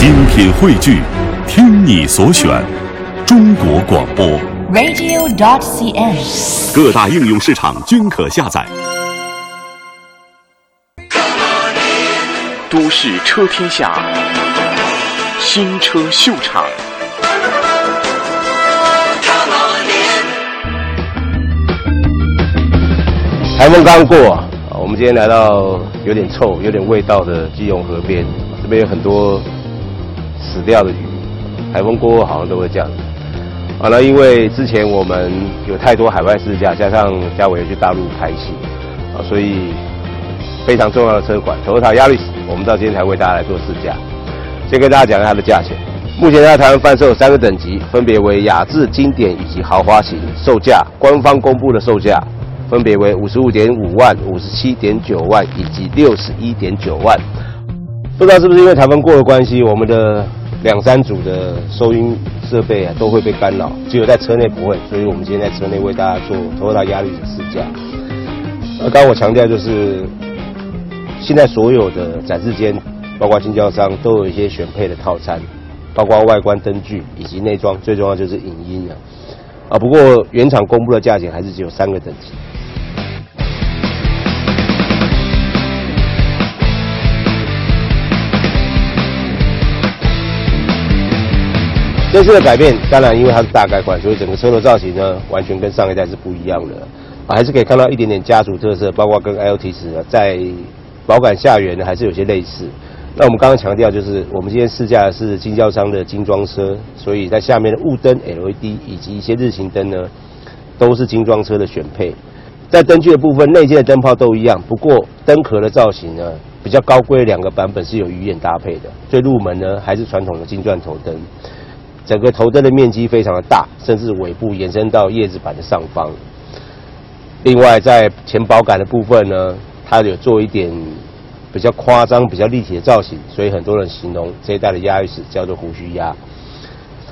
精品汇聚，听你所选，中国广播。radio.dot.cn，。各大应用市场均可下载。都市车天下，新车秀场。台风刚过啊，我们今天来到有点臭、有点味道的基隆河边，这边有很多死掉的鱼。台风过后好像都会这样。啊，了因为之前我们有太多海外试驾，加上嘉伟去大陆拍戏，啊，所以非常重要的车款 Toyota Yaris，我们到今天才为大家来做试驾。先跟大家讲一下它的价钱。目前在台湾贩售三个等级，分别为雅致、经典以及豪华型，售价官方公布的售价分别为五十五点五万、五十七点九万以及六十一点九万。不知道是不是因为台风过的关系，我们的两三组的收音设备啊都会被干扰，只有在车内不会，所以我们今天在车内为大家做 Toyota Yaris 的试驾。刚刚我强调就是，现在所有的展示间，包括经销商都有一些选配的套餐，包括外观灯具以及内装，最重要就是影音啊。啊，不过原厂公布的价钱还是只有三个等级。这次的改变，当然因为它是大改款，所以整个车头造型呢，完全跟上一代是不一样的。啊，还是可以看到一点点家族特色，包括跟 LT 十，在保感下缘呢，还是有些类似。那我们刚刚强调，就是我们今天试驾的是经销商的精装车，所以在下面的雾灯 LED 以及一些日行灯呢，都是精装车的选配。在灯具的部分，内件的灯泡都一样，不过灯壳的造型呢，比较高规的两个版本是有鱼眼搭配的。最入门呢，还是传统的金钻头灯。整个头灯的面积非常的大，甚至尾部延伸到叶子板的上方。另外，在前保杆的部分呢，它有做一点比较夸张、比较立体的造型，所以很多人形容这一代的亚力士叫做胡须鸭。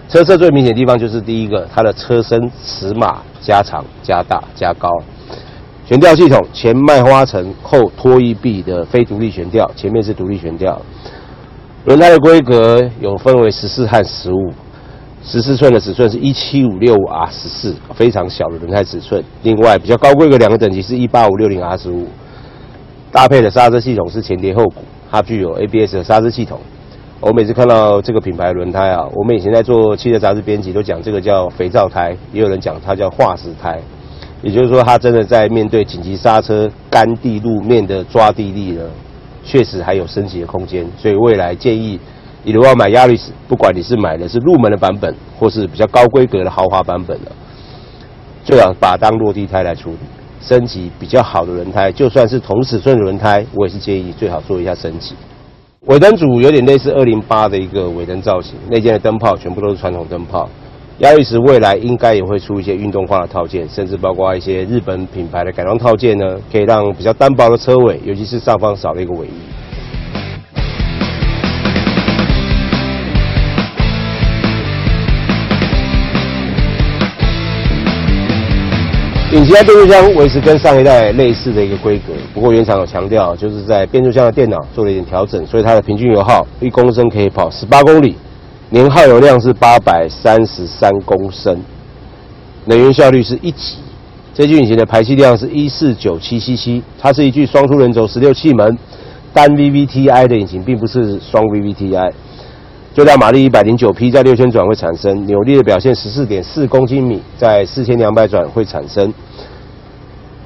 车侧最明显的地方就是第一个，它的车身尺码加长、加大、加高。悬吊系统前麦花臣后拖曳臂的非独立悬吊，前面是独立悬吊。轮胎的规格有分为十四和十五。十四寸的尺寸是一七五六五 R 十四，非常小的轮胎尺寸。另外比较高规格两个等级是一八五六零 R 十五，搭配的刹车系统是前碟后鼓，它具有 ABS 的刹车系统。我每次看到这个品牌轮胎啊，我们以前在做汽车杂志编辑都讲这个叫肥皂胎，也有人讲它叫化石胎，也就是说它真的在面对紧急刹车、干地路面的抓地力呢，确实还有升级的空间。所以未来建议。你如果要买亚力士，不管你是买的是入门的版本，或是比较高规格的豪华版本的，最好把它当落地胎来处理。升级比较好的轮胎，就算是同尺寸的轮胎，我也是建议最好做一下升级。尾灯组有点类似二零八的一个尾灯造型，内件的灯泡全部都是传统灯泡。亚力士未来应该也会出一些运动化的套件，甚至包括一些日本品牌的改装套件呢，可以让比较单薄的车尾，尤其是上方少了一个尾翼。引擎的变速箱维持跟上一代类似的一个规格，不过原厂有强调，就是在变速箱的电脑做了一点调整，所以它的平均油耗一公升可以跑十八公里，年耗油量是八百三十三公升，能源效率是一级。这具引擎的排气量是一四九七 CC，它是一具双出轮轴十六气门单 VVTi 的引擎，并不是双 VVTi。最大马力一百零九匹，在六千转会产生；扭力的表现十四点四公斤米，在四千两百转会产生。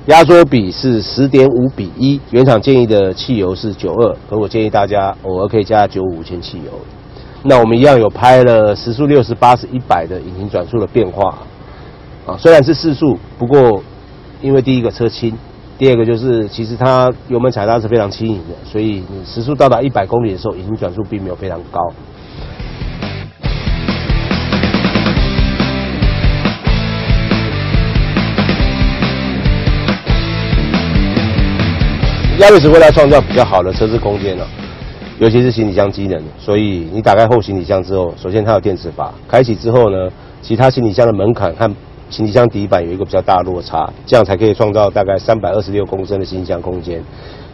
压缩比是十点五比一，原厂建议的汽油是九二，可我建议大家偶尔可以加九五千汽油。那我们一样有拍了时速六十、八十、一百的引擎转速的变化啊，虽然是四速，不过因为第一个车轻，第二个就是其实它油门踩踏是非常轻盈的，所以你时速到达一百公里的时候，引擎转速并没有非常高。亚力士为了创造比较好的车子空间呢、尤其是行李箱机能，所以你打开后行李箱之后，首先它有电磁阀，开启之后呢，其他行李箱的门槛和行李箱底板有一个比较大的落差，这样才可以创造大概三百二十六公升的行李箱空间。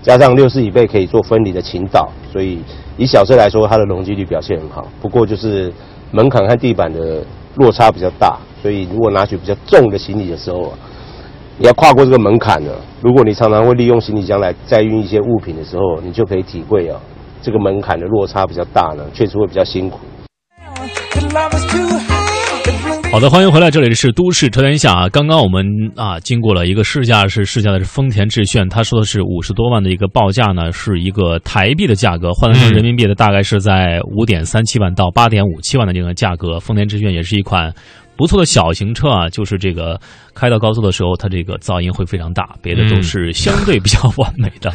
加上六四椅背可以做分离的倾倒，所以以小车来说，它的容积率表现很好。不过就是门槛和地板的落差比较大，所以如果拿取比较重的行李的时候啊，你要跨过这个门槛呢。如果你常常会利用行李箱来载运一些物品的时候，你就可以体会啊，这个门槛的落差比较大呢，确实会比较辛苦。好的，欢迎回来，这里是都市车天下啊。刚刚我们啊，经过了一个试驾，是试驾的是丰田致炫，他说的是五十多万的一个报价呢，是一个台币的价格，换算成人民币的大概是在五点三七万到八点五七万的这个价格。丰田致炫也是一款不错的小型车啊，就是这个开到高速的时候，它这个噪音会非常大，别的都是相对比较完美的。